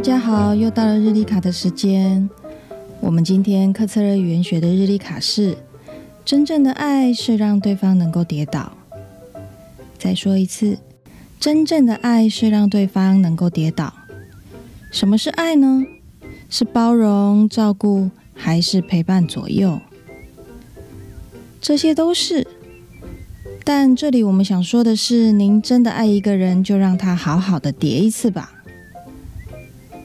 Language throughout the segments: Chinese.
大家好，又到了日历卡的时间。我们今天克测勒语言学的日历卡是：真正的爱是让对方能够跌倒。再说一次，真正的爱是让对方能够跌倒。什么是爱呢？是包容、照顾，还是陪伴左右？这些都是。但这里我们想说的是，您真的爱一个人，就让他好好的跌一次吧。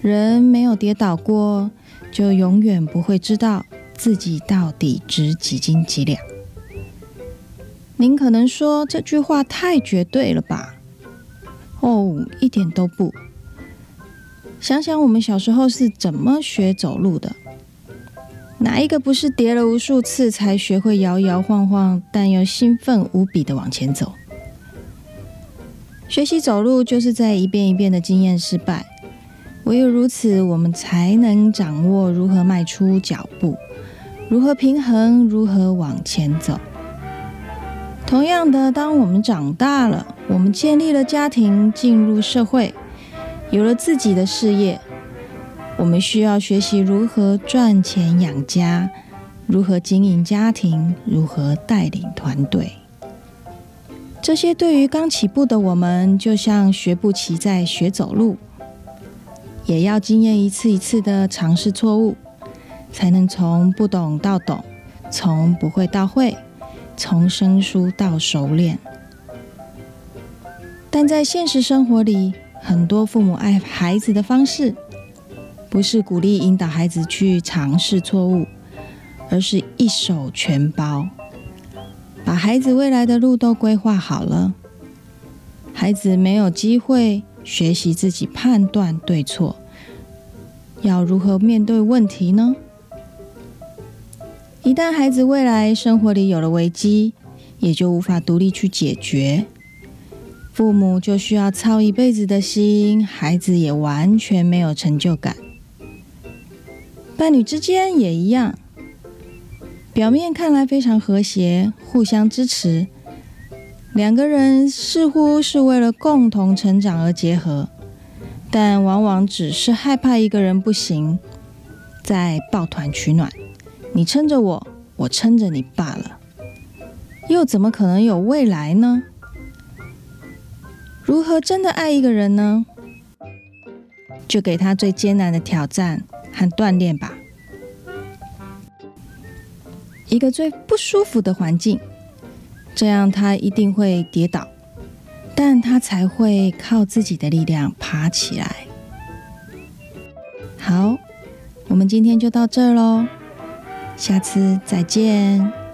人没有跌倒过，就永远不会知道自己到底值几斤几两。您可能说这句话太绝对了吧？哦，一点都不。想想我们小时候是怎么学走路的？哪一个不是跌了无数次才学会摇摇晃晃，但又兴奋无比的往前走？学习走路就是在一遍一遍的经验失败。唯有如此，我们才能掌握如何迈出脚步，如何平衡，如何往前走。同样的，当我们长大了，我们建立了家庭，进入社会，有了自己的事业，我们需要学习如何赚钱养家，如何经营家庭，如何带领团队。这些对于刚起步的我们，就像学步骑在学走路。也要经验一次一次的尝试错误，才能从不懂到懂，从不会到会，从生疏到熟练。但在现实生活里，很多父母爱孩子的方式，不是鼓励引导孩子去尝试错误，而是一手全包，把孩子未来的路都规划好了，孩子没有机会。学习自己判断对错，要如何面对问题呢？一旦孩子未来生活里有了危机，也就无法独立去解决，父母就需要操一辈子的心，孩子也完全没有成就感。伴侣之间也一样，表面看来非常和谐，互相支持。两个人似乎是为了共同成长而结合，但往往只是害怕一个人不行，在抱团取暖，你撑着我，我撑着你罢了，又怎么可能有未来呢？如何真的爱一个人呢？就给他最艰难的挑战和锻炼吧，一个最不舒服的环境。这样他一定会跌倒，但他才会靠自己的力量爬起来。好，我们今天就到这儿喽，下次再见。